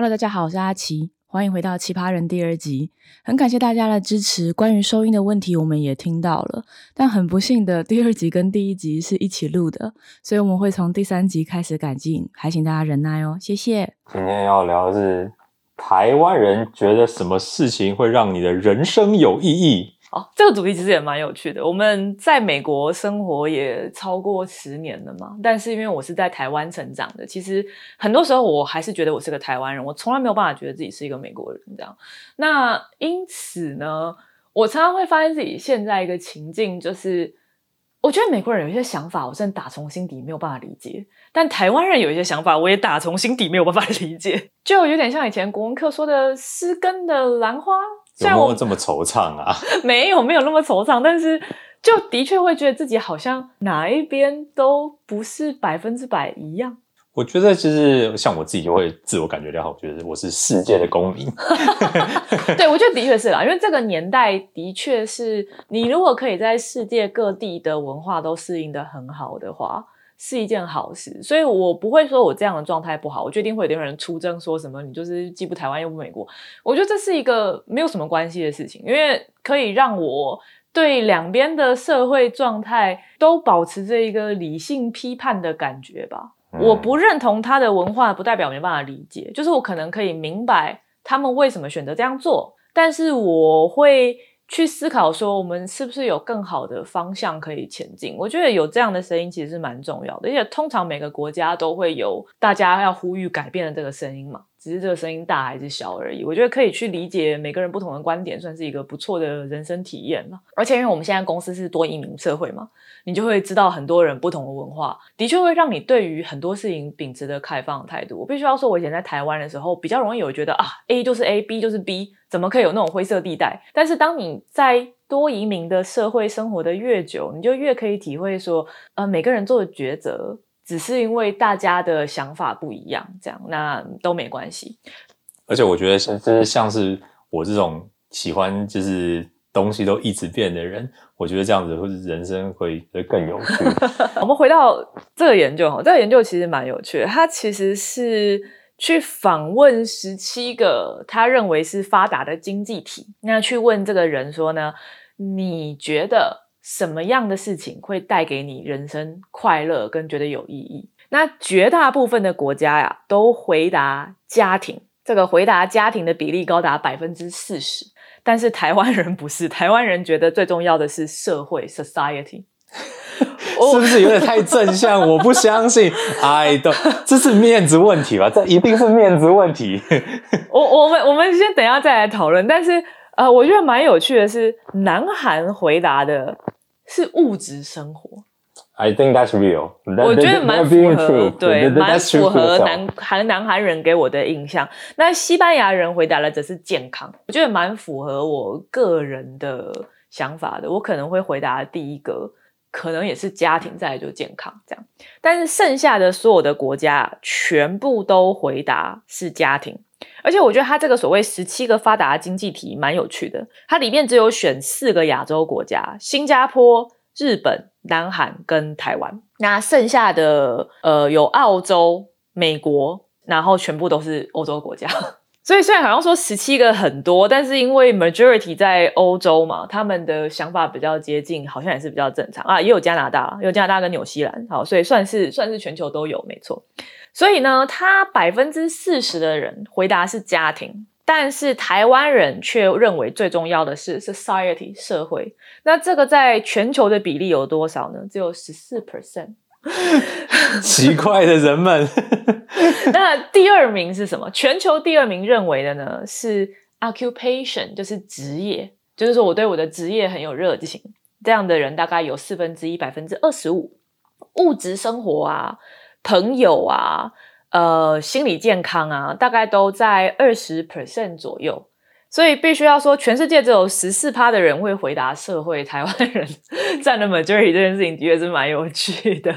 Hello，大家好，我是阿奇，欢迎回到《奇葩人》第二集。很感谢大家的支持。关于收音的问题，我们也听到了，但很不幸的，第二集跟第一集是一起录的，所以我们会从第三集开始改进，还请大家忍耐哦，谢谢。今天要聊的是台湾人觉得什么事情会让你的人生有意义？哦，这个主题其实也蛮有趣的。我们在美国生活也超过十年了嘛，但是因为我是在台湾成长的，其实很多时候我还是觉得我是个台湾人，我从来没有办法觉得自己是一个美国人这样。那因此呢，我常常会发现自己现在一个情境，就是我觉得美国人有一些想法，我真的打从心底没有办法理解；但台湾人有一些想法，我也打从心底没有办法理解，就有点像以前国文课说的“失根的兰花”。有没有这么惆怅啊？没有，没有那么惆怅，但是就的确会觉得自己好像哪一边都不是百分之百一样。我觉得其实像我自己就会自我感觉良好，觉得我是世界的公民。对，我觉得的确是啦，因为这个年代的确是你如果可以在世界各地的文化都适应的很好的话。是一件好事，所以我不会说我这样的状态不好。我决定会有人出征说什么，你就是既不台湾又不美国。我觉得这是一个没有什么关系的事情，因为可以让我对两边的社会状态都保持着一个理性批判的感觉吧。我不认同他的文化，不代表没办法理解。就是我可能可以明白他们为什么选择这样做，但是我会。去思考说，我们是不是有更好的方向可以前进？我觉得有这样的声音其实是蛮重要的，而且通常每个国家都会有大家要呼吁改变的这个声音嘛。只是这个声音大还是小而已。我觉得可以去理解每个人不同的观点，算是一个不错的人生体验了。而且因为我们现在公司是多移民社会嘛，你就会知道很多人不同的文化，的确会让你对于很多事情秉持的开放态度。我必须要说，我以前在台湾的时候，比较容易有觉得啊，A 就是 A，B 就是 B，怎么可以有那种灰色地带？但是当你在多移民的社会生活的越久，你就越可以体会说，呃，每个人做的抉择。只是因为大家的想法不一样，这样那都没关系。而且我觉得，就是像是我这种喜欢就是东西都一直变的人，我觉得这样子会人生会会更有趣。我们回到这个研究哈，这个研究其实蛮有趣的。他其实是去访问十七个他认为是发达的经济体，那去问这个人说呢，你觉得？什么样的事情会带给你人生快乐跟觉得有意义？那绝大部分的国家呀，都回答家庭。这个回答家庭的比例高达百分之四十。但是台湾人不是，台湾人觉得最重要的是社会 （society）。是不是有点太正向？我不相信。哎，都这是面子问题吧？这一定是面子问题。我我们我们先等下再来讨论。但是呃，我觉得蛮有趣的是，南韩回答的。是物质生活，I think that's real。我觉得蛮符合，对，蛮符合南韩南韩人给我的印象。那西班牙人回答了则是健康，我觉得蛮符合我个人的想法的。我可能会回答第一个，可能也是家庭，再来就健康这样。但是剩下的所有的国家全部都回答是家庭，而且我觉得它这个所谓十七个发达经济体蛮有趣的，它里面只有选四个亚洲国家：新加坡。日本、南韩跟台湾，那剩下的呃有澳洲、美国，然后全部都是欧洲国家。所以虽然好像说十七个很多，但是因为 majority 在欧洲嘛，他们的想法比较接近，好像也是比较正常啊。也有加拿大，有加拿大跟纽西兰，好，所以算是算是全球都有，没错。所以呢，他百分之四十的人回答是家庭。但是台湾人却认为最重要的是 society 社会。那这个在全球的比例有多少呢？只有十四 percent。奇怪的人们。那第二名是什么？全球第二名认为的呢？是 occupation，就是职业，就是说我对我的职业很有热情。这样的人大概有四分之一，百分之二十五。物质生活啊，朋友啊。呃，心理健康啊，大概都在二十 percent 左右，所以必须要说，全世界只有十四趴的人会回答社会，台湾人占了 majority 这件事情的确是蛮有趣的。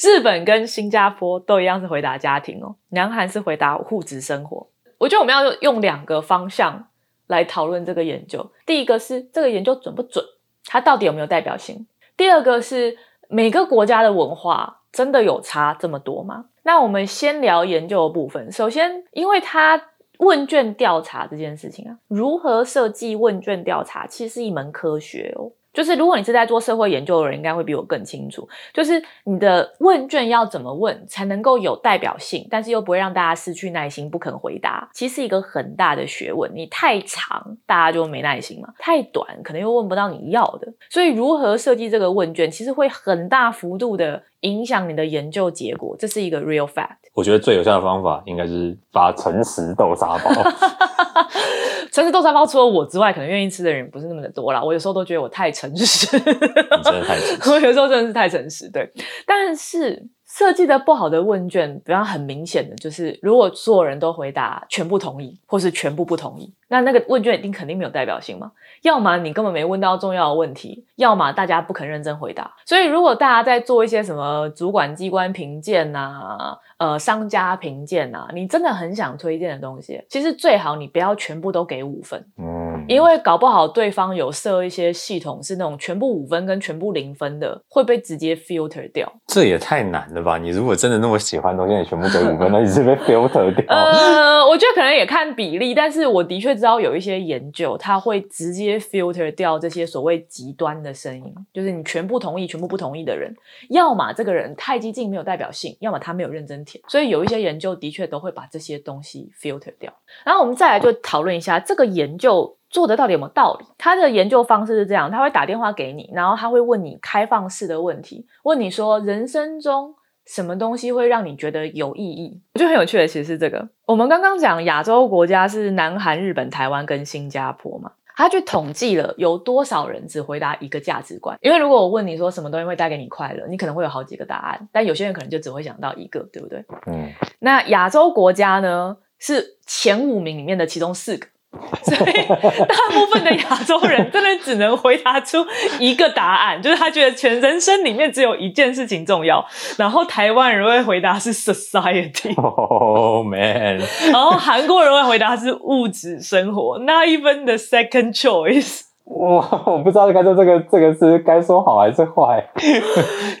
日本跟新加坡都一样是回答家庭哦，南韩是回答户籍生活。我觉得我们要用两个方向来讨论这个研究，第一个是这个研究准不准，它到底有没有代表性？第二个是每个国家的文化真的有差这么多吗？那我们先聊研究的部分。首先，因为它问卷调查这件事情啊，如何设计问卷调查，其实是一门科学哦。就是如果你是在做社会研究的人，应该会比我更清楚。就是你的问卷要怎么问才能够有代表性，但是又不会让大家失去耐心不肯回答，其实一个很大的学问。你太长，大家就没耐心嘛；太短，可能又问不到你要的。所以如何设计这个问卷，其实会很大幅度的影响你的研究结果，这是一个 real fact。我觉得最有效的方法应该是发诚实豆沙包。诚实豆沙包除了我之外，可能愿意吃的人不是那么的多啦。我有时候都觉得我太诚实，你真的太诚实。我有时候真的是太诚实，对。但是设计的不好的问卷，比方很明显的就是，如果所有人都回答全部同意，或是全部不同意，那那个问卷一定肯定没有代表性嘛。要么你根本没问到重要的问题，要么大家不肯认真回答。所以如果大家在做一些什么主管机关评鉴呐。呃，商家评鉴呐，你真的很想推荐的东西，其实最好你不要全部都给五分，嗯，因为搞不好对方有设一些系统是那种全部五分跟全部零分的，会被直接 filter 掉。这也太难了吧？你如果真的那么喜欢东西，你全部给五分，那你是被 filter 掉？呃，我觉得可能也看比例，但是我的确知道有一些研究，它会直接 filter 掉这些所谓极端的声音，就是你全部同意、全部不同意的人，要么这个人太激进没有代表性，要么他没有认真。所以有一些研究的确都会把这些东西 filter 掉。然后我们再来就讨论一下这个研究做的到底有没有道理。他的研究方式是这样：他会打电话给你，然后他会问你开放式的问题，问你说人生中什么东西会让你觉得有意义。我觉得很有趣的其实是这个。我们刚刚讲亚洲国家是南韩、日本、台湾跟新加坡嘛。他去统计了有多少人只回答一个价值观，因为如果我问你说什么东西会带给你快乐，你可能会有好几个答案，但有些人可能就只会想到一个，对不对？嗯。那亚洲国家呢，是前五名里面的其中四个。所以，大部分的亚洲人真的只能回答出一个答案，就是他觉得全人生里面只有一件事情重要。然后台湾人会回答是 society，Oh man。然后韩国人会回答是物质生活，Not even the second choice。哇，我不知道该说这个这个是该说好还是坏。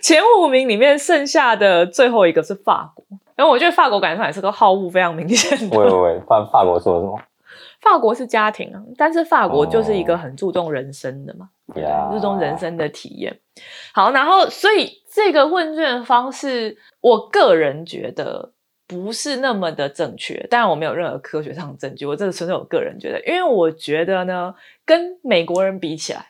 前五名里面剩下的最后一个是法国，然后我觉得法国感觉上也是个好物非常明显的。喂喂喂，法法国说什么？法国是家庭啊，但是法国就是一个很注重人生的嘛，注重人生的体验。好，然后所以这个问卷方式，我个人觉得不是那么的正确，当然我没有任何科学上的证据，我这个纯粹我个人觉得，因为我觉得呢，跟美国人比起来，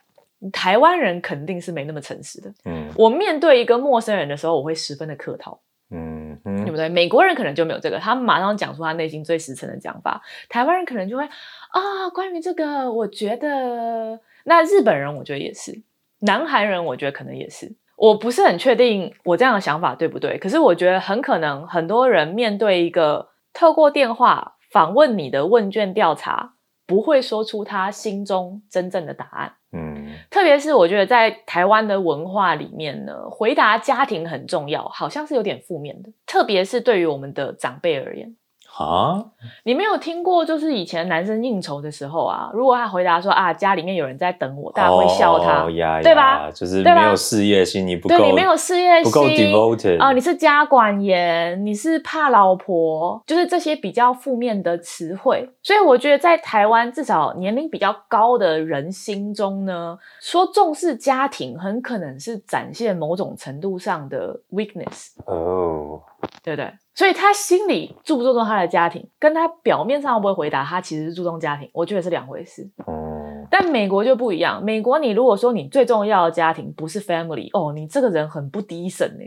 台湾人肯定是没那么诚实的。嗯，我面对一个陌生人的时候，我会十分的客套。嗯，对不对？美国人可能就没有这个，他马上讲出他内心最实诚的讲法。台湾人可能就会啊，关于这个，我觉得那日本人我觉得也是，南韩人我觉得可能也是。我不是很确定我这样的想法对不对，可是我觉得很可能很多人面对一个透过电话访问你的问卷调查，不会说出他心中真正的答案。嗯，特别是我觉得在台湾的文化里面呢，回答家庭很重要，好像是有点负面的，特别是对于我们的长辈而言。啊，你没有听过，就是以前男生应酬的时候啊，如果他回答说啊，家里面有人在等我，大家会笑他，对吧？就是没有事业心，你不对，你没有事业心，不够 devoted 啊，你是家管严，你是怕老婆，就是这些比较负面的词汇。所以我觉得在台湾，至少年龄比较高的人心中呢，说重视家庭，很可能是展现某种程度上的 weakness。哦。对不对？所以他心里注不注重他的家庭，跟他表面上会不会回答，他其实是注重家庭，我觉得是两回事。嗯，但美国就不一样。美国，你如果说你最重要的家庭不是 family，哦，你这个人很不低神呢。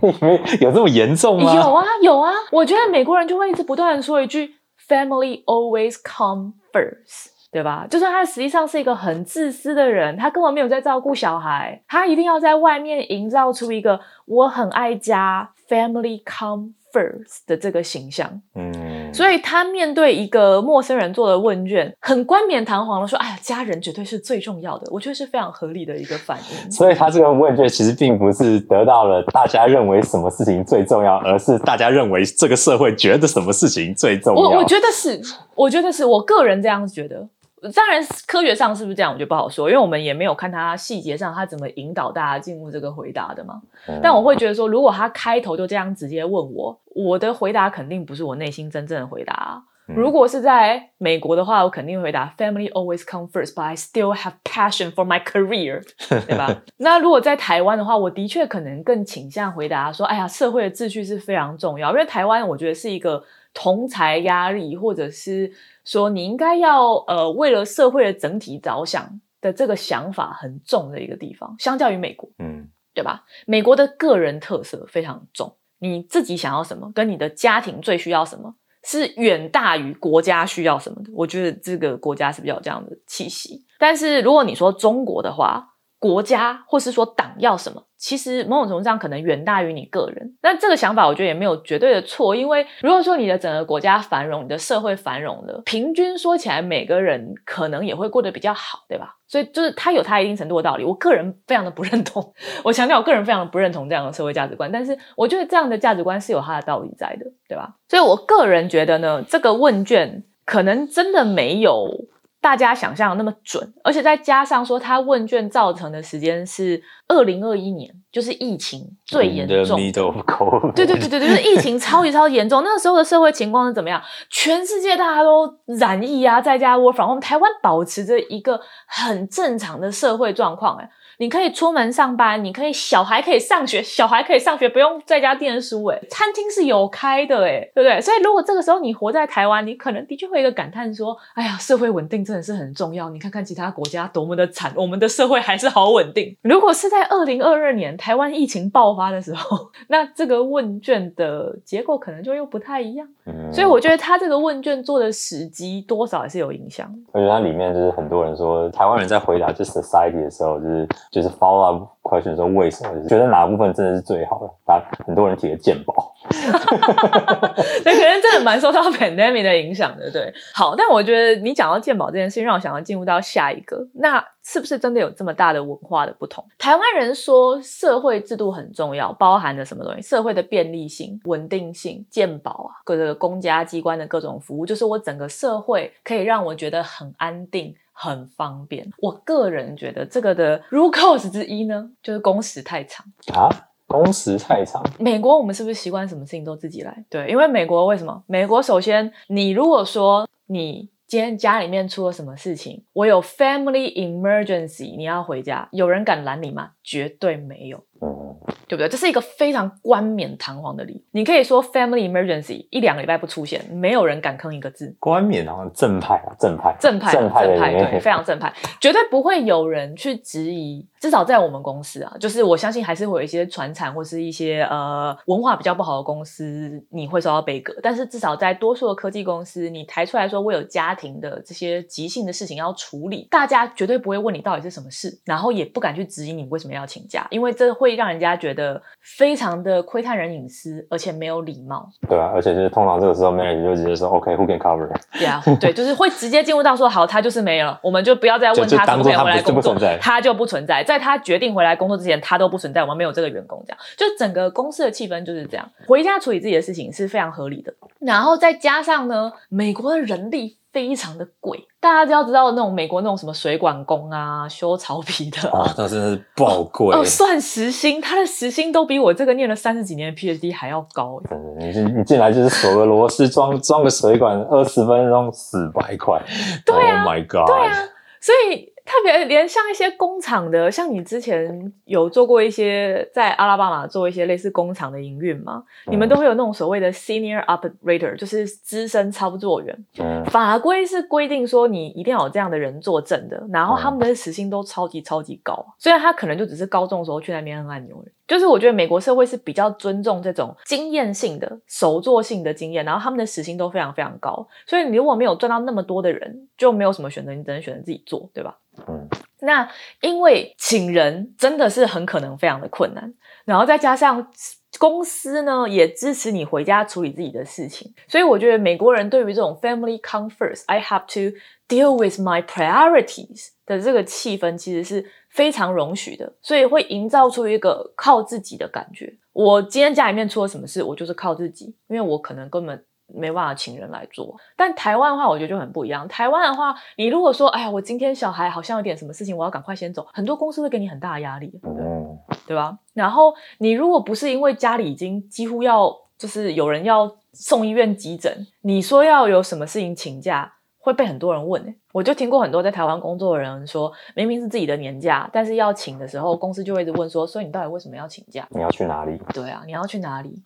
有这么严重吗？有啊，有啊。我觉得美国人就会一直不断的说一句 “family always come first”，对吧？就算他实际上是一个很自私的人，他根本没有在照顾小孩，他一定要在外面营造出一个我很爱家。Family come first 的这个形象，嗯，所以他面对一个陌生人做的问卷，很冠冕堂皇的说：“哎呀，家人绝对是最重要的。”我觉得是非常合理的一个反应。所以他这个问卷其实并不是得到了大家认为什么事情最重要，而是大家认为这个社会觉得什么事情最重要。我我觉得是，我觉得是我个人这样觉得。当然，科学上是不是这样，我觉得不好说，因为我们也没有看他细节上他怎么引导大家进入这个回答的嘛。但我会觉得说，如果他开头就这样直接问我，我的回答肯定不是我内心真正的回答。嗯如果是在美国的话，我肯定回答 Family always come first, but I still have passion for my career，对吧？那如果在台湾的话，我的确可能更倾向回答说，哎呀，社会的秩序是非常重要，因为台湾我觉得是一个同才压力，或者是说你应该要呃为了社会的整体着想的这个想法很重的一个地方，相较于美国。嗯对吧？美国的个人特色非常重，你自己想要什么，跟你的家庭最需要什么，是远大于国家需要什么的。我觉得这个国家是比较有这样的气息。但是如果你说中国的话，国家或是说党要什么，其实某种程度上可能远大于你个人。那这个想法我觉得也没有绝对的错，因为如果说你的整个国家繁荣，你的社会繁荣了，平均说起来，每个人可能也会过得比较好，对吧？所以就是它有它一定程度的道理。我个人非常的不认同，我强调我个人非常的不认同这样的社会价值观，但是我觉得这样的价值观是有它的道理在的，对吧？所以我个人觉得呢，这个问卷可能真的没有大家想象的那么准，而且再加上说，他问卷造成的时间是二零二一年，就是疫情最严重对对对对，对 就是疫情超级超级严重，那个时候的社会情况是怎么样？全世界大家都染疫啊，在家 work from home，台湾保持着一个很正常的社会状况，哎，你可以出门上班，你可以小孩可以上学，小孩可以上学，不用在家念书，哎，餐厅是有开的，哎，对不对？所以如果这个时候你活在台湾，你可能的确会有一个感叹说，哎呀，社会稳定真的是很重要。你看看其他国家多么的惨，我们的社会还是好稳定。如果是在二零二二年台湾疫情爆发的时候，那这个问卷的结果可能就又不太一样。嗯所以我觉得他这个问卷做的时机多少也是有影响的。而且它里面就是很多人说，台湾人在回答就 society 的时候，就是就是 follow up question 说为什么，觉得哪部分真的是最好的，大家很多人提了健保，那，可能真的蛮受到 pandemic 的影响的。对，好，但我觉得你讲到健保这件事情，让我想要进入到下一个，那是不是真的有这么大的文化的不同？台湾人说社会制度很重要，包含着什么东西？社会的便利性、稳定性、健保啊，各个公家机关的各种服务，就是我整个社会可以让我觉得很安定。很方便，我个人觉得这个的 root cause 之一呢，就是工时太长。啊，工时太长，美国我们是不是习惯什么事情都自己来？对，因为美国为什么？美国首先，你如果说你今天家里面出了什么事情，我有 family emergency，你要回家，有人敢拦你吗？绝对没有。嗯，对不对？这是一个非常冠冕堂皇的理由。你可以说 family emergency 一两个礼拜不出现，没有人敢吭一个字。冠冕堂皇正派啊，正派，正派啊，正派正派，对，非常正派，绝对不会有人去质疑。至少在我们公司啊，就是我相信还是会有一些传产或是一些呃文化比较不好的公司，你会受到被革。但是至少在多数的科技公司，你抬出来说我有家庭的这些急性的事情要处理，大家绝对不会问你到底是什么事，然后也不敢去质疑你为什么要请假，因为这会让人家觉得非常的窥探人隐私，而且没有礼貌。对啊，而且就是通常这个时候 manager 就直接说 OK，who、can cover，对啊，对，就是会直接进入到说好，他就是没了，我们就不要再问他可不可以当作他就回来工作。他就不存在，在他决定回来工作之前，他都不存在，我们没有这个员工，这样。就整个公司的气氛就是这样。回家处理自己的事情是非常合理的，然后再加上呢，美国的人力非常的贵，大家就要知道那种美国那种什么水管工啊、修草皮的啊啊，那真的是爆贵，哦，算时薪，他的时薪都比我这个念了三十几年的 PhD 还要高欸。真的，你进你进来就是锁个螺丝，装装个水管，二十分钟四百块，对啊 o h my god，对啊，所以特别连像一些工厂的，像你之前有做过一些在阿拉巴马做一些类似工厂的营运吗？你们都会有那种所谓的 senior operator，就是资深操作员。嗯，法规是规定说你一定要有这样的人作证的，然后他们的时薪都超级超级高。虽然他可能就只是高中的时候去那边按按钮而已，就是我觉得美国社会是比较尊重这种经验性的、手作性的经验，然后他们的时薪都非常非常高。所以你如果没有赚到那么多的人，就没有什么选择，你只能选择自己做，对吧？嗯，那因为请人真的是很可能非常的困难，然后再加上公司呢也支持你回家处理自己的事情，所以我觉得美国人对于这种 family come first，I have to deal with my priorities 的这个气氛其实是非常容许的，所以会营造出一个靠自己的感觉。我今天家里面出了什么事，我就是靠自己，因为我可能根本没办法请人来做。但台湾的话，我觉得就很不一样。台湾的话，你如果说，哎呀，我今天小孩好像有点什么事情，我要赶快先走，很多公司会给你很大的压力，对对？吧？然后你如果不是因为家里已经几乎要，就是有人要送医院急诊，你说要有什么事情请假，会被很多人问、欸。我就听过很多在台湾工作的人说，明明是自己的年假，但是要请的时候，公司就会一直问说，所以你到底为什么要请假？你要去哪里？对啊，你要去哪里？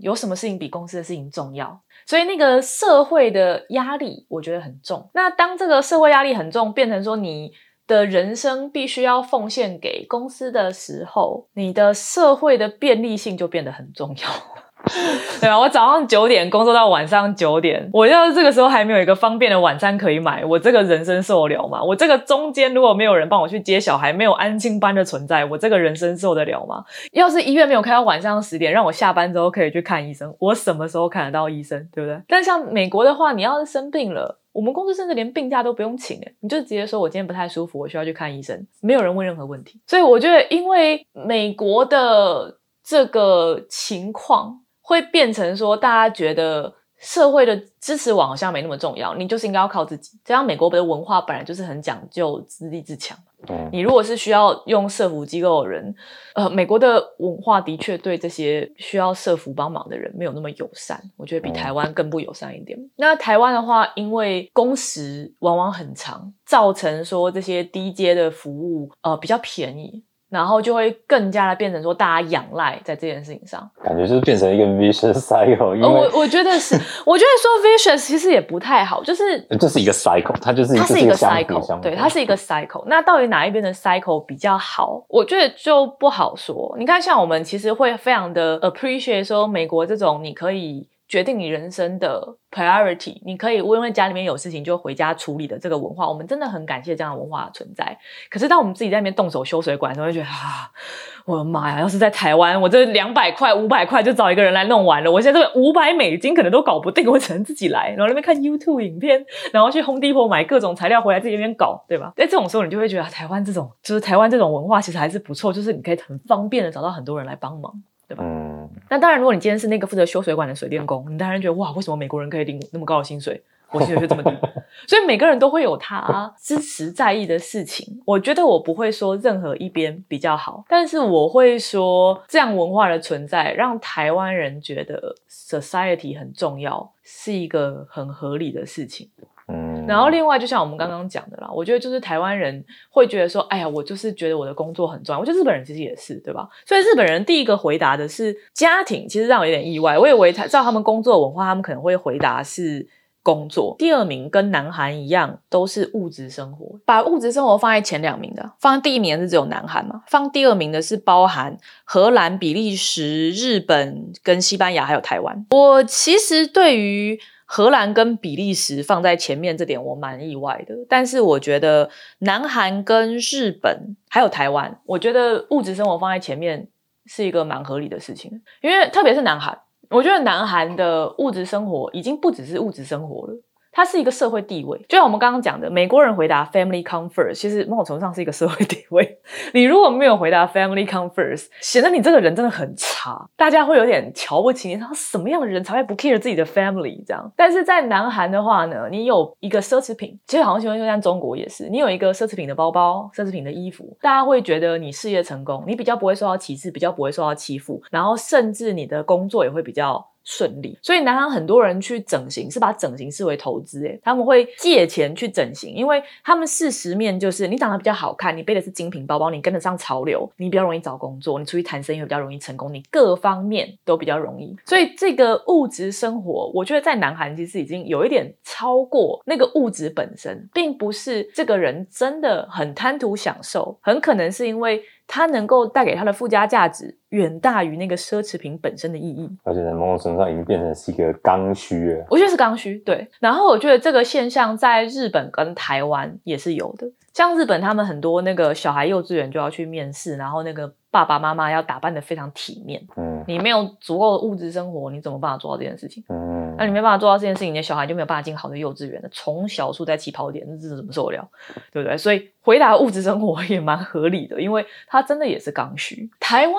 有什么事情比公司的事情重要？所以那个社会的压力，我觉得很重。那当这个社会压力很重，变成说你的人生必须要奉献给公司的时候，你的社会的便利性就变得很重要。对吧，我早上九点工作到晚上九点，我要是这个时候还没有一个方便的晚餐可以买，我这个人生受得了吗？我这个中间如果没有人帮我去接小孩，没有安心班的存在，我这个人生受得了吗？要是医院没有开到晚上十点，让我下班之后可以去看医生，我什么时候看得到医生？对不对？但像美国的话，你要是生病了。我们公司甚至连病假都不用请，哎，你就直接说我今天不太舒服，我需要去看医生，没有人问任何问题。所以我觉得，因为美国的这个情况。会变成说，大家觉得社会的支持网好像没那么重要，你就是应该要靠自己。这样美国的文化本来就是很讲究自立自强。嗯，你如果是需要用社服机构的人，呃，美国的文化的确对这些需要社服帮忙的人没有那么友善，我觉得比台湾更不友善一点。那台湾的话，因为工时往往很长，造成说这些低阶的服务呃比较便宜。然后就会更加的变成说，大家仰赖在这件事情上，感觉就是变成一个 vicious cycle。因为我我觉得是，我觉得说 vicious 其实也不太好，就是这是一个 cycle，它就是它是一个 cycle，相对，它是一个 cycle。那到底哪一边的 cycle 比较好？我觉得就不好说。你看，像我们其实会非常的 appreciate 说美国这种你可以决定你人生的 priority，你可以因为家里面有事情就回家处理的这个文化，我们真的很感谢这样的文化存在。可是当我们自己在那边动手修水管的时候，就觉得啊，我的妈呀！要是在台湾，我这两百块、五百块就找一个人来弄完了。我现在这五百美金可能都搞不定，我只能自己来，然后那边看 YouTube 影片，然后去 Home Depot 买各种材料回来自己那边搞，对吧？在这种时候，你就会觉得台湾这种就是台湾这种文化其实还是不错，就是你可以很方便的找到很多人来帮忙。嗯，那当然，如果你今天是那个负责修水管的水电工，你当然觉得哇，为什么美国人可以领那么高的薪水？我薪水就这么低，所以每个人都会有他支持在意的事情。我觉得我不会说任何一边比较好，但是我会说，这样文化的存在让台湾人觉得 society 很重要，是一个很合理的事情。嗯，然后另外，就像我们刚刚讲的啦，我觉得就是台湾人会觉得说，哎呀，我就是觉得我的工作很重要。我觉得日本人其实也是，对吧？所以日本人第一个回答的是家庭，其实让我有点意外。我以为他照他们工作文化，他们可能会回答是工作。第二名跟南韩一样，都是物质生活。把物质生活放在前两名的，放第一名的是只有南韩嘛？放第二名的是包含荷兰、比利时、日本跟西班牙还有台湾。我其实对于荷兰跟比利时放在前面，这点我蛮意外的。但是我觉得南韩跟日本还有台湾，我觉得物质生活放在前面是一个蛮合理的事情。因为特别是南韩，我觉得南韩的物质生活已经不只是物质生活了。它是一个社会地位，就像我们刚刚讲的，美国人回答 family come first，其实某种程度上是一个社会地位。你如果没有回答 family come first，显得你这个人真的很差，大家会有点瞧不起你。然后什么样的人才会不 care 自己的 family 这样？但是在南韩的话呢，你有一个奢侈品，其实好像就像中国也是，你有一个奢侈品的包包、奢侈品的衣服，大家会觉得你事业成功，你比较不会受到歧视，比较不会受到欺负，然后甚至你的工作也会比较。顺利，所以南韩很多人去整形是把整形视为投资，诶，他们会借钱去整形，因为他们事实面就是你长得比较好看，你背的是精品包包，你跟得上潮流，你比较容易找工作，你出去谈生意比较容易成功，你各方面都比较容易。所以这个物质生活，我觉得在南韩其实已经有一点超过那个物质本身，并不是这个人真的很贪图享受，很可能是因为。它能够带给它的附加价值远大于那个奢侈品本身的意义，而且在某种程度上已经变成是一个刚需了。我觉得是刚需，对。然后我觉得这个现象在日本跟台湾也是有的。像日本，他们很多那个小孩幼稚园就要去面试，然后那个爸爸妈妈要打扮的非常体面。嗯，你没有足够的物质生活，你怎么办法做到这件事情？嗯，那你没办法做到这件事情，你的小孩就没有办法进好的幼稚园的。从小处在起跑点，那这是怎么受得了？对不对？所以回答物质生活也蛮合理的，因为它真的也是刚需。台湾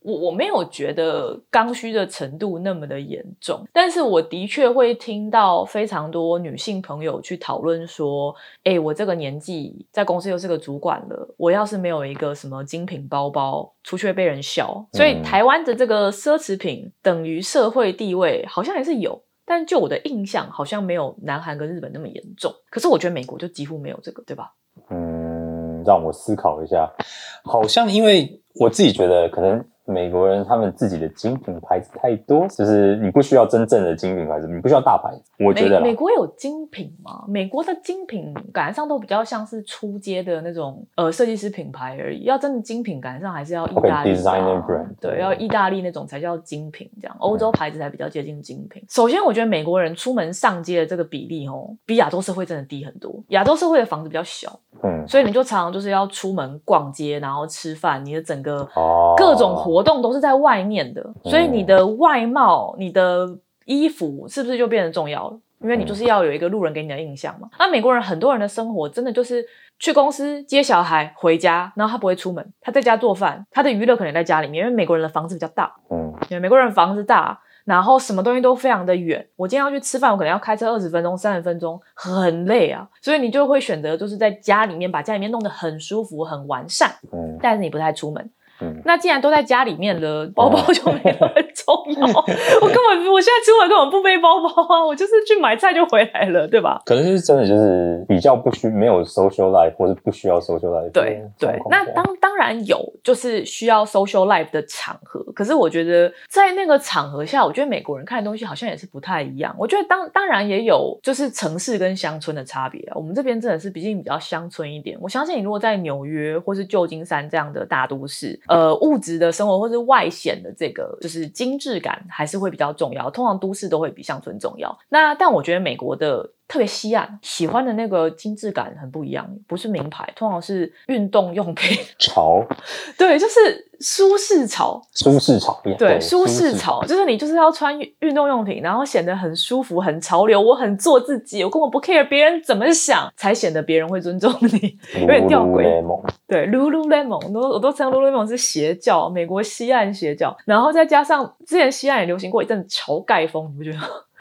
我我没有觉得刚需的程度那么的严重，但是我的确会听到非常多女性朋友去讨论说，哎，我这个年纪在公司又是个主管了，我要是没有一个什么精品包包，出去会被人笑。所以台湾的这个奢侈品等于社会地位好像还是有，但就我的印象，好像没有南韩跟日本那么严重。可是我觉得美国就几乎没有这个，对吧？嗯，让我思考一下，好像因为我自己觉得可能。美国人他们自己的精品牌子太多，就是你不需要真正的精品牌子，你不需要大牌子。我觉得美国有精品吗？美国的精品感觉上都比较像是出街的那种呃设计师品牌而已。要真的精品感觉上还是要意大利，brand，对，要意大利那种才叫精品，这样欧洲牌子才比较接近精品。首先，我觉得美国人出门上街的这个比例哦，比亚洲社会真的低很多。亚洲社会的房子比较小，嗯，所以你就常常就是要出门逛街，然后吃饭，你的整个各种活。活动都是在外面的，所以你的外貌、你的衣服是不是就变得重要了？因为你就是要有一个路人给你的印象嘛。那美国人很多人的生活真的就是去公司接小孩回家，然后他不会出门，他在家做饭，他的娱乐可能在家里面。因为美国人的房子比较大，嗯，因为美国人房子大，然后什么东西都非常的远。我今天要去吃饭，我可能要开车二十分钟、三十分钟，很累啊。所以你就会选择就是在家里面把家里面弄得很舒服、很完善，嗯，但是你不太出门。那既然都在家里面了，包包就没那么重要。我根本我现在出门根本不背包包啊，我就是去买菜就回来了，对吧？可能就是真的就是比较不需没有 social life 或者不需要 social life。对对，那当当然有就是需要 social life 的场合，可是我觉得在那个场合下，我觉得美国人看的东西好像也是不太一样。我觉得当当然也有就是城市跟乡村的差别啊。我们这边真的是毕竟比较乡村一点。我相信你如果在纽约或是旧金山这样的大都市。呃，物质的生活或是外显的这个，就是精致感还是会比较重要。通常都市都会比乡村重要。那但我觉得美国的。特别西岸喜欢的那个精致感很不一样，不是名牌，通常是运动用品 潮，对，就是舒适潮，舒适潮，对，舒适潮，就是你就是要穿运动用品，然后显得很舒服、很潮流，我很做自己，我根本不 care 别人怎么想，才显得别人会尊重你，有点吊诡。对，Lululemon，我都我都称 Lululemon 是邪教，美国西岸邪教，然后再加上之前西岸也流行过一阵潮盖风，你不觉得？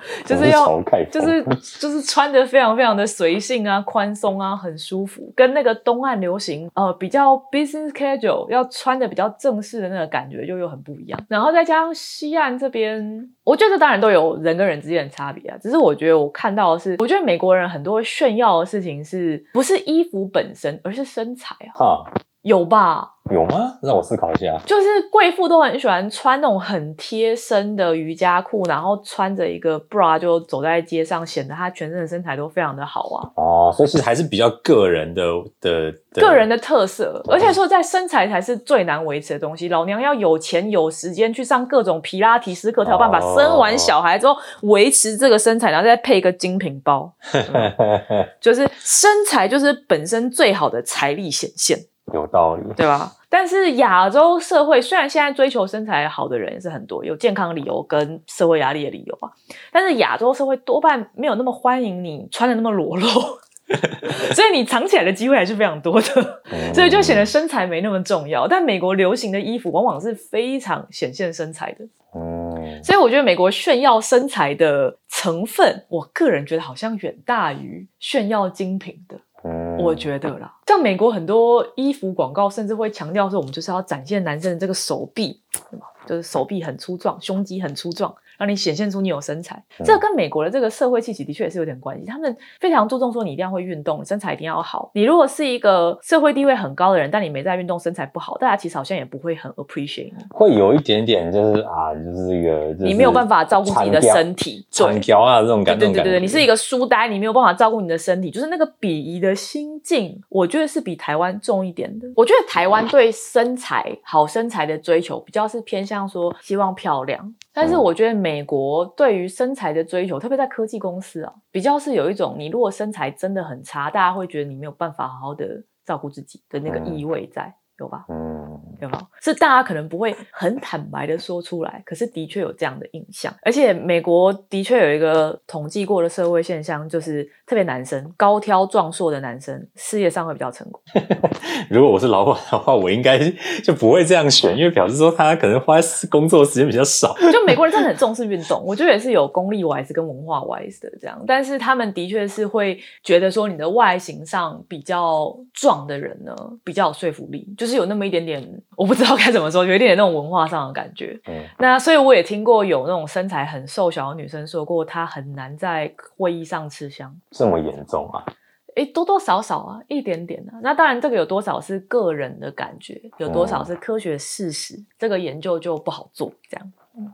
就是要，就是 就是穿的非常非常的随性啊，宽松啊，很舒服，跟那个东岸流行呃比较 business casual 要穿的比较正式的那个感觉就又很不一样。然后再加上西岸这边，我觉得当然都有人跟人之间的差别啊。只是我觉得我看到的是，我觉得美国人很多炫耀的事情是不是衣服本身，而是身材啊。有吧？有吗？让我思考一下。就是贵妇都很喜欢穿那种很贴身的瑜伽裤，然后穿着一个 bra 就走在街上，显得她全身的身材都非常的好啊。哦，所以其实还是比较个人的的个人的特色，而且说在身材才是最难维持的东西。老娘要有钱有时间去上各种皮拉提斯课，才有办法生完小孩之后维持这个身材，然后再配一个精品包，就是身材就是本身最好的财力显现。有道理，对吧？但是亚洲社会虽然现在追求身材好的人也是很多，有健康理由跟社会压力的理由啊，但是亚洲社会多半没有那么欢迎你穿的那么裸露，所以你藏起来的机会还是非常多的，所以就显得身材没那么重要。但美国流行的衣服往往是非常显现身材的，嗯，所以我觉得美国炫耀身材的成分，我个人觉得好像远大于炫耀精品的。我觉得啦，像美国很多衣服广告，甚至会强调说，我们就是要展现男生的这个手臂，就是手臂很粗壮，胸肌很粗壮。让你显现出你有身材，这跟美国的这个社会气息的确也是有点关系。他们非常注重说你一定要会运动，身材一定要好。你如果是一个社会地位很高的人，但你没在运动，身材不好，大家其实好像也不会很 appreciate 你。会有一点点，就是啊，就是这个你没有办法照顾自己的身体，长条啊这种感觉。对对对对，你是一个书呆，你没有办法照顾你的身体，就是那个鄙夷的心境，我觉得是比台湾重一点的。我觉得台湾对身材好身材的追求，比较是偏向说希望漂亮。但是我觉得美国对于身材的追求，特别在科技公司啊，比较是有一种你如果身材真的很差，大家会觉得你没有办法好好的照顾自己的那个意味在，有吧？嗯，有吧？是大家可能不会很坦白的说出来，可是的确有这样的印象。而且美国的确有一个统计过的社会现象，就是特别男生高挑壮硕的男生，事业上会比较成功。如果我是老板的话，我应该就不会这样选，因为表示说他可能花工作时间比较少。就美国人真的很重视运动，我觉得也是有功利 wise 跟文化 wise 的这样，但是他们的确是会觉得说你的外形上比较壮的人呢，比较有说服力，就是有那么一点点，我不知道该怎么说，有一点点那种文化上的感觉。嗯，那所以我也听过有那种身材很瘦小的女生说过，她很难在会议上吃香。这么严重啊？诶，多多少少啊，一点点啊。那当然，这个有多少是个人的感觉，有多少是科学事实，这个研究就不好做。这样，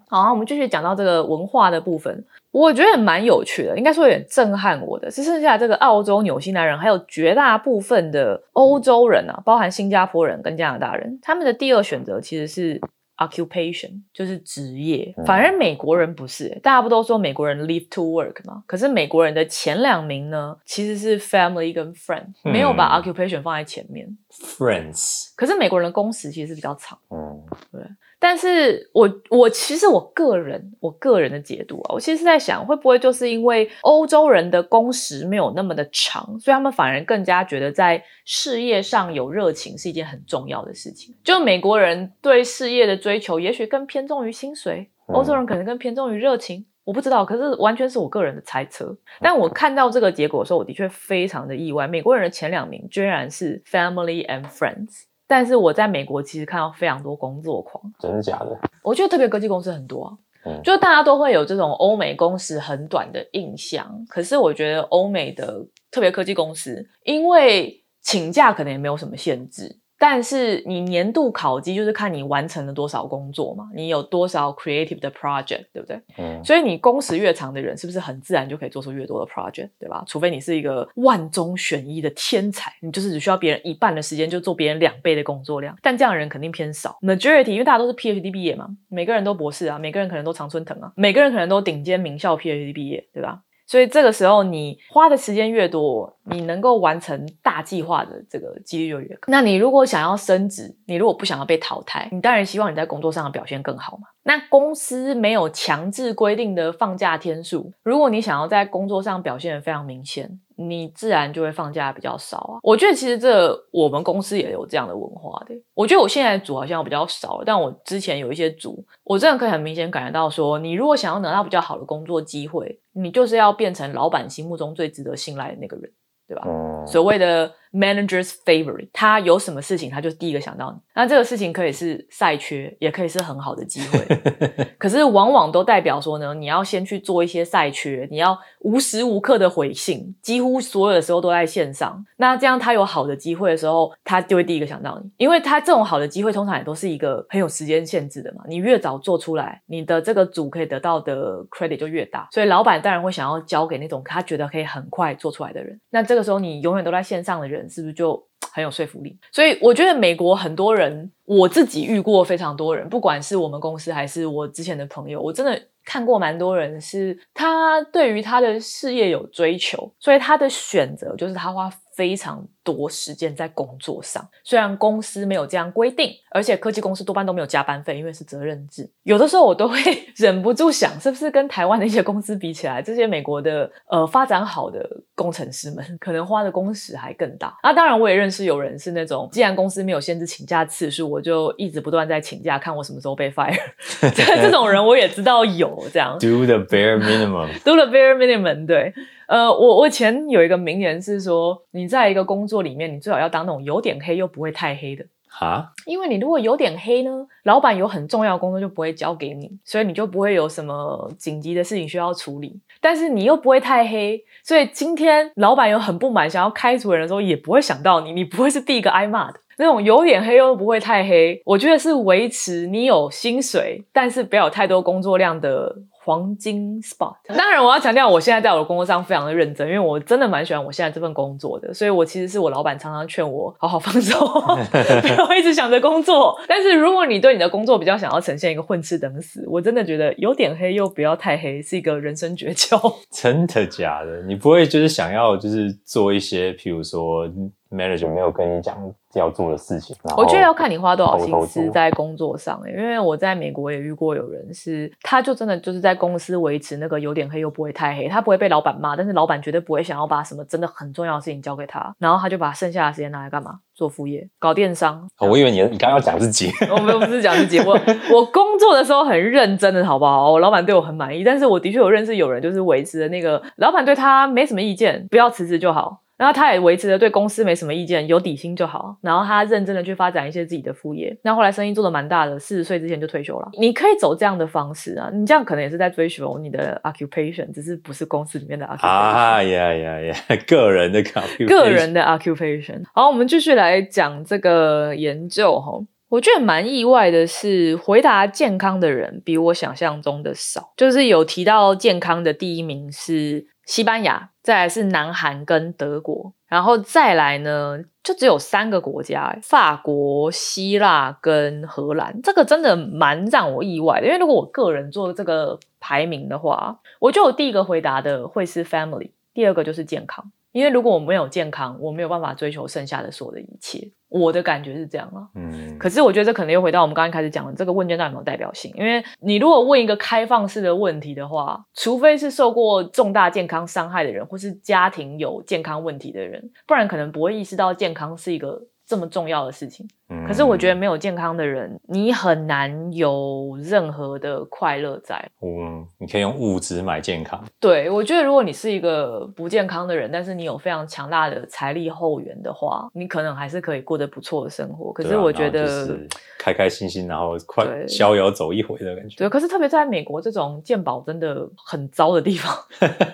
好，我们继续讲到这个文化的部分，我觉得蛮有趣的，应该说有点震撼我的，是剩下这个澳洲、纽西兰人，还有绝大部分的欧洲人啊，包含新加坡人跟加拿大人，他们的第二选择其实是。occupation 就是职业，反而美国人不是，大家不都说美国人 live to work 吗？可是美国人的前两名呢，其实是 family 跟 friend，没有把 occupation 放在前面。Friends，可是美国人的工时其实是比较长，嗯，对。但是我我其实我个人我个人的解读啊，我其实是在想，会不会就是因为欧洲人的工时没有那么的长，所以他们反而更加觉得在事业上有热情是一件很重要的事情。就美国人对事业的追求，也许更偏重于薪水，欧洲人可能更偏重于热情，我不知道。可是完全是我个人的猜测。但我看到这个结果的时候，我的确非常的意外，美国人的前两名居然是 family and friends。但是我在美国其实看到非常多工作狂，真的假的？我觉得特别科技公司很多啊，嗯就大家都会有这种欧美工时很短的印象。可是我觉得欧美的特别科技公司，因为请假可能也没有什么限制，但是你年度考绩就是看你完成了多少工作嘛，你有多少 creative 的 project，对不对？嗯，所以你工时越长的人，是不是很自然就可以做出越多的 project，对吧？除非你是一个万中选一的天才，你就是只需要别人一半的时间就做别人两倍的工作量，但这样的人肯定偏少。Majority 因为大家都是 PhD 毕业嘛，每个人都博士啊，每个人可能都常春藤啊，每个人可能都顶尖名校 PhD 毕业，对吧？所以这个时候你花的时间越多，你能够完成大计划的这个几率就越高。那你如果想要升职，你如果不想要被淘汰，你当然希望你在工作上的表现更好嘛。那公司没有强制规定的放假天数，如果你想要在工作上表现的非常明显，你自然就会放假比较少啊。我觉得其实这我们公司也有这样的文化的。我觉得我现在的组好像比较少了，但我之前有一些组，我真的可以很明显感觉到说，你如果想要拿到比较好的工作机会，你就是要变成老板心目中最值得信赖的那个人，对吧？嗯，所谓的 manager's favorite，他有什么事情，他就第一个想到你。那这个事情可以是赛缺，也可以是很好的机会。可是往往都代表说呢，你要先去做一些赛缺，你要无时无刻的回信，几乎所有的时候都在线上。那这样他有好的机会的时候，他就会第一个想到你，因为他这种好的机会通常也都是一个很有时间限制的嘛。你越早做出来，你的这个组可以得到的 credit 就越大。所以老板当然会想要交给那种他觉得可以很快做出来的人。那这个时候你永远都在线上的人，是不是就很有说服力？所以我觉得美国很多人，我自己遇过非常多人，不管是我们公司还是我之前的朋友，我真的看过蛮多人是他对于他的事业有追求，所以他的选择就是他花非常多时间在工作上。虽然公司没有这样规定，而且科技公司多半都没有加班费，因为是责任制。有的时候我都会 忍不住想，是不是跟台湾的一些公司比起来，这些美国的呃发展好的工程师们，可能花的工时还更大。那当然，我也认识有人是那种，既然公司没有限制请假次数，我就一直不断在请假，看我什么时候被 fire。这这种人我也知道有这样。do the bare minimum，do the bare minimum，对，呃，我我以前有一个名言是说，你在一个工作里面，你最好要当那种有点黑又不会太黑的，哈，因为你如果有点黑呢，老板有很重要工作就不会交给你，所以你就不会有什么紧急的事情需要处理。但是你又不会太黑，所以今天老板有很不满想要开除人的时候，也不会想到你，你不会是第一个挨骂的。那种有点黑又不会太黑，我觉得是维持你有薪水，但是不要有太多工作量的黄金 spot。当然，我要强调，我现在在我的工作上非常的认真，因为我真的蛮喜欢我现在这份工作的，所以我其实是我老板常常劝我好好放松，不要一直想着工作。但是如果你对你的工作比较想要呈现一个混吃等死，我真的觉得有点黑又不要太黑是一个人生诀窍。真的假的？你不会就是想要就是做一些，譬如说 manager 没有跟你讲要做的事情，我觉得要看你花多少心思在工作上、欸，因为我在美国也遇过有人是，他就真的就是在公司维持那个有点黑又不会太黑，他不会被老板骂，但是老板绝对不会想要把什么真的很重要的事情交给他，然后他就把剩下的时间拿来干嘛？做副业，搞电商。哦我以为你你刚刚要讲自己，我没有不是讲自己，我 我工作的时候很认真的，好不好？我老板对我很满意，但是我的确有认识有人就是维持的那个老板对他没什么意见，不要辞职就好。然后他也维持着对公司没什么意见，有底薪就好。然后他认真的去发展一些自己的副业。那后来生意做的蛮大的，四十岁之前就退休了。你可以走这样的方式啊，你这样可能也是在追求你的 occupation，只是不是公司里面的 occupation。啊呀呀呀，个人的 occupation 个人的 occupation。好，我们继续来讲这个研究哈。我觉得蛮意外的是，回答健康的人比我想象中的少。就是有提到健康的第一名是西班牙，再来是南韩跟德国，然后再来呢就只有三个国家：法国、希腊跟荷兰。这个真的蛮让我意外的，因为如果我个人做这个排名的话，我就有第一个回答的会是 family，第二个就是健康。因为如果我没有健康，我没有办法追求剩下的所有的一切。我的感觉是这样啊。嗯，可是我觉得这可能又回到我们刚刚开始讲的这个问卷到底有没有代表性？因为你如果问一个开放式的问题的话，除非是受过重大健康伤害的人，或是家庭有健康问题的人，不然可能不会意识到健康是一个这么重要的事情。嗯可是我觉得没有健康的人，你很难有任何的快乐在。嗯，你可以用物质买健康，对，我觉得如果你是一个不健康的人，但是你有非常强大的财力后援的话，你可能还是可以过得不错的生活。可是我觉得，开开心心，然后快逍遥走一回的感觉。对，可是特别在美国这种健保真的很糟的地方，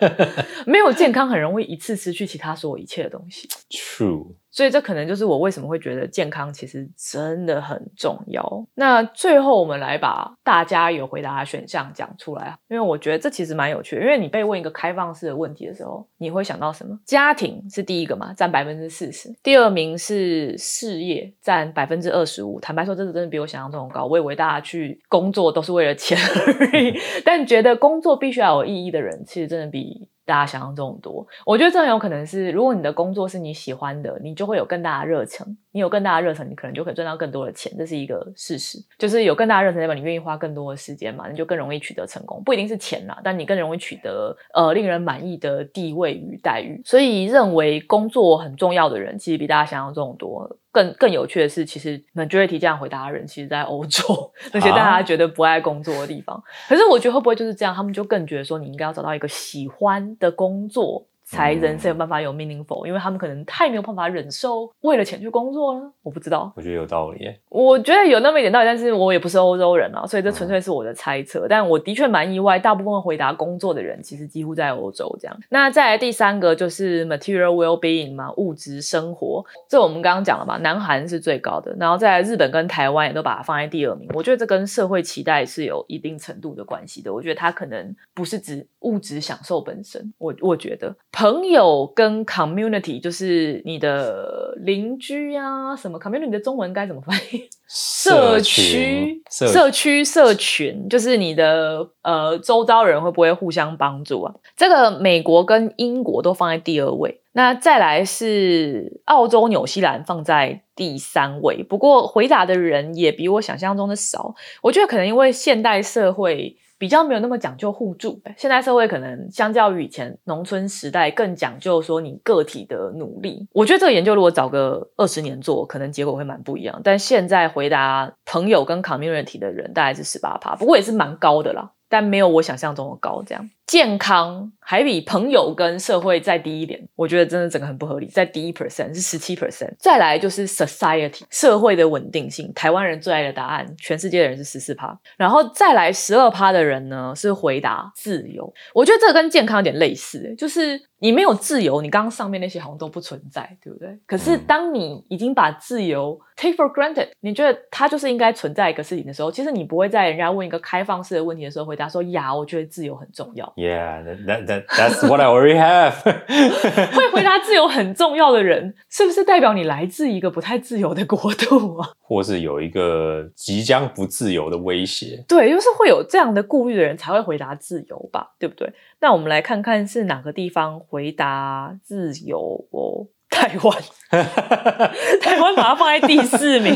没有健康很容易一次失去其他所有一切的东西。True，所以这可能就是我为什么会觉得健康其实真的很重要。那最后我们来把大家有回答的选项讲出来，因为我觉得这其实蛮有趣的。因为你被问一个开放式的问题的时候，你会想到什么？家庭是第一个嘛，占百分之四十；第二名是事业，占百分之二十五。坦白说，这个真的比我想象中高。我以为大家去工作都是为了钱而已，但觉得工作必须要有意义的人，其实真的比大家想象中多。我觉得这很有可能是，如果你的工作是你喜欢的，你就会有更大的热忱。你有更大的热忱，你可能就可以赚到更多的钱，这是一个事实。就是有更大的热忱，代表你愿意花更多的时间嘛，你就更容易取得成功。不一定是钱啦，但你更容易取得呃令人满意的地位与待遇。所以认为工作很重要的人，其实比大家想象中多。更更有趣的是，其实 majority 这样回答的人，其实在欧洲那些大家觉得不爱工作的地方。可是我觉得会不会就是这样？他们就更觉得说，你应该要找到一个喜欢的工作，才人生有办法有 meaningful，因为他们可能太没有办法忍受为了钱去工作了。我不知道，我觉得有道理。我觉得有那么一点道理，但是我也不是欧洲人啊，所以这纯粹是我的猜测。但我的确蛮意外，大部分回答工作的人其实几乎在欧洲这样。那再来第三个就是 material well-being 嘛，物质生活，这我们刚刚讲了嘛，南韩是最高的，然后再来日本跟台湾也都把它放在第二名。我觉得这跟社会期待是有一定程度的关系的。我觉得它可能不是指物质享受本身，我我觉得朋友跟 community 就是你的邻居啊，什么 community 的中文该怎么翻译？社区、社社区、社群，就是你的呃周遭人会不会互相帮助啊？这个美国跟英国都放在第二位，那再来是澳洲、纽西兰放在第三位。不过回答的人也比我想象中的少，我觉得可能因为现代社会。比较没有那么讲究互助，现代社会可能相较于以前农村时代更讲究说你个体的努力。我觉得这个研究如果找个二十年做，可能结果会蛮不一样。但现在回答朋友跟 community 的人大概是十八趴，不过也是蛮高的啦，但没有我想象中的高。这样健康还比朋友跟社会再低一点，我觉得真的整个很不合理，再低一 percent 是十七 percent。再来就是 society 社会的稳定性，台湾人最爱的答案，全世界的人是十四趴，然后再来十二趴的人呢是回答自由。我觉得这跟健康有点类似，就是你没有自由，你刚刚上面那些好像都不存在，对不对？可是当你已经把自由 take for granted，你觉得它就是应该存在一个事情的时候，其实你不会在人家问一个开放式的问题的时候回答说呀，我觉得自由很重要。Yeah, that, that, that's what I already have。会回答自由很重要的人，是不是代表你来自一个不太自由的国度啊？或是有一个即将不自由的威胁。对，就是会有这样的顾虑的人才会回答自由吧，对不对？那我们来看看是哪个地方回答自由哦。台湾，台湾把它放在第四名。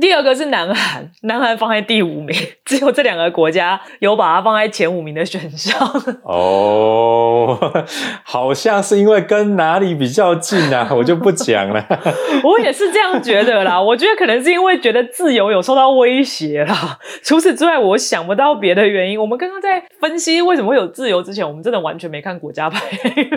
第二个是南韩，南韩放在第五名，只有这两个国家有把它放在前五名的选项。哦，好像是因为跟哪里比较近啊，我就不讲了。我也是这样觉得啦，我觉得可能是因为觉得自由有受到威胁啦。除此之外，我想不到别的原因。我们刚刚在分析为什么会有自由之前，我们真的完全没看国家排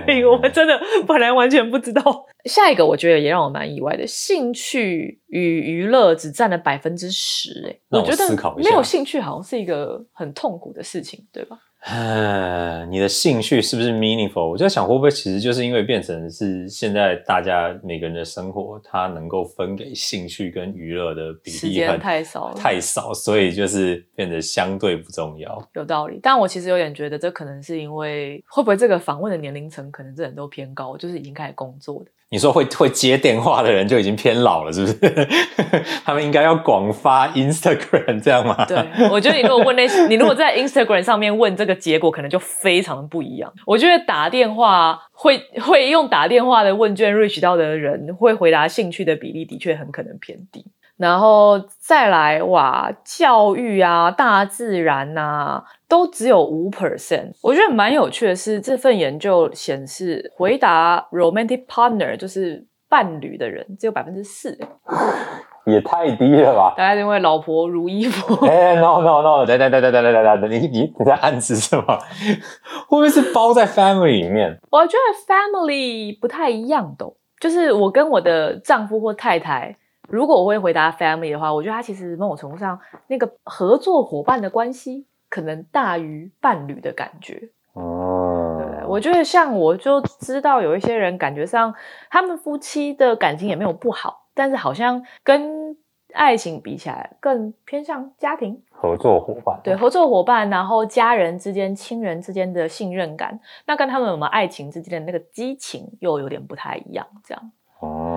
名，我们真的本来完全不知道。下一个我觉得也让我蛮意外的，兴趣与娱乐只占了百分之十，哎，让我我觉得没有兴趣好像是一个很痛苦的事情，对吧？呃，你的兴趣是不是 meaningful？我就在想，会不会其实就是因为变成是现在大家每个人的生活，他能够分给兴趣跟娱乐的比时间例很太少了太少，所以就是变得相对不重要。有道理，但我其实有点觉得，这可能是因为会不会这个访问的年龄层可能这人都偏高，就是已经开始工作的。你说会会接电话的人就已经偏老了，是不是？他们应该要广发 Instagram 这样吗？对，我觉得你如果问那些，你如果在 Instagram 上面问这个结果，可能就非常不一样。我觉得打电话会会用打电话的问卷 reach 到的人，会回答兴趣的比例的确很可能偏低。然后再来哇，教育啊、大自然呐、都只有五 percent。我觉得蛮有趣的是，这份研究显示，回答 romantic partner 就是伴侣的人只有百分之四，也太低了吧！大概因为老婆如衣服。哎、n o no no，等等等等等等等等，你你你在暗示什么？会不会是包在 family 里面？我觉得 family 不太一样的哦，就是我跟我的丈夫或太太，如果我会回答 family 的话，我觉得他其实某种程度上那个合作伙伴的关系可能大于伴侣的感觉。哦，对，我觉得像我就知道有一些人感觉上他们夫妻的感情也没有不好，但是好像跟爱情比起来更偏向家庭。合作伙伴，对，合作伙伴，然后家人之间、亲人之间的信任感，那跟他们有没有爱情之间的那个激情又有点不太一样，这样。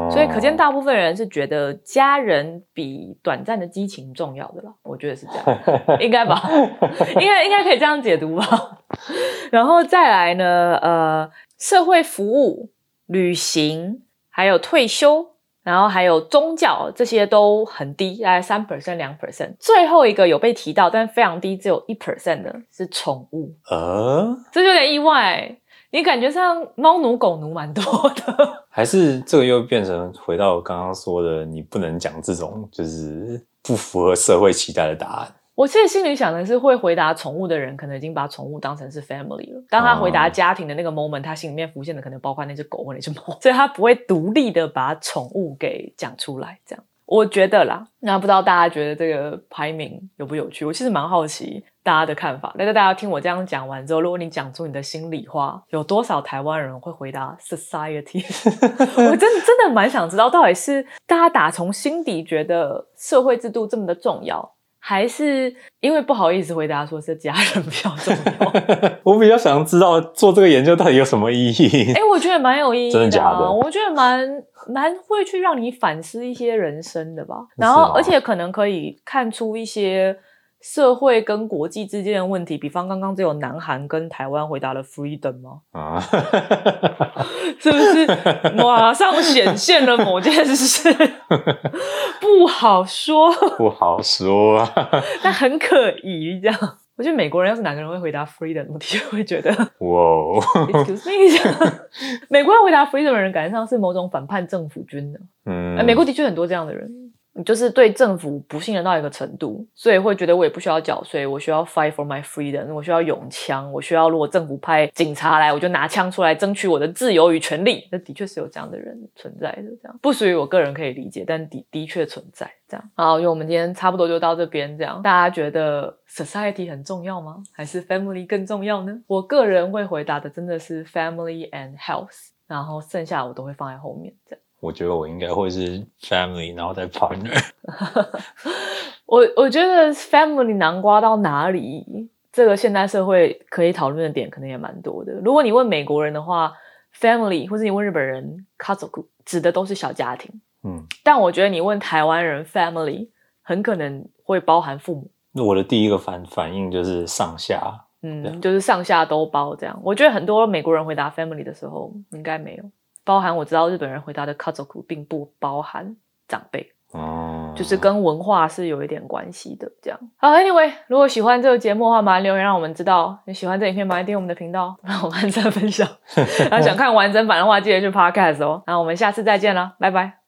哦，所以可见大部分人是觉得家人比短暂的激情重要的啦，我觉得是这样，应该吧？应该应该可以这样解读吧？然后再来呢，呃，社会服务、旅行，还有退休。然后还有宗教，这些都很低，大概三 percent、两 percent。最后一个有被提到，但非常低，只有一 percent 的是宠物，呃，这就有点意外。你感觉上猫奴、狗奴蛮多的，还是这个又变成回到刚刚说的，你不能讲这种就是不符合社会期待的答案。我其实心里想的是，会回答宠物的人，可能已经把宠物当成是 family 了。当他回答家庭的那个 moment，他心里面浮现的可能包括那只狗或那只猫，所以他不会独立的把宠物给讲出来。这样，我觉得啦。那不知道大家觉得这个排名有不有趣？我其实蛮好奇大家的看法。但是大家听我这样讲完之后，如果你讲出你的心里话，有多少台湾人会回答 society？我真的真的蛮想知道，到底是大家打从心底觉得社会制度这么的重要。还是因为不好意思回答，说是家人比较重要。我比较想知道做这个研究到底有什么意义。哎、我觉得蛮有意义的、啊，真的假的我觉得蛮蛮会去让你反思一些人生的吧。然后，而且可能可以看出一些社会跟国际之间的问题。比方刚刚只有南韩跟台湾回答了 freedom 吗？啊，是不是马上显现了某件事？不好说，不好说啊。但很可疑。这样，我觉得美国人要是哪个人会回答 freedom，我的确会觉得哇哦，excuse me 一下。美国人回答 freedom 的人，感觉上是某种反叛政府军的。嗯呃，美国的确很多这样的人，就是对政府不信任到一个程度，所以会觉得我也不需要缴税，我需要 fight for my freedom，我需要拥枪，我需要如果政府派警察来，我就拿枪出来争取我的自由与权利。那的确是有这样的人存在的，这样不属于我个人可以理解，但的的确存在。这样好，因为我们今天差不多就到这边，这样大家觉得 society 很重要吗？还是 family 更重要呢？我个人会回答的真的是 family and health，然后剩下我都会放在后面这样。我觉得我应该会是 family，然后再 partner。我我觉得 family 南瓜到哪里，这个现代社会可以讨论的点可能也蛮多的。如果你问美国人的话，family，或者你问日本人 k a z o k 指的都是小家庭。嗯，但我觉得你问台湾人 family，很可能会包含父母，那我的第一个反反应就是上下。嗯，就是上下都包这样。我觉得很多美国人回答 family 的时候，应该没有。包含我知道日本人回答的 kazoku 并不包含长辈。哦，就是跟文化是有一点关系的，这样。好，Anyway，如果喜欢这个节目的话，麻烦留言让我们知道。你喜欢这影片，麻烦订阅我们的频道，让我们按赞分享。然 后想看完整版的话，记得去 Podcast 哦。那我们下次再见了，拜拜。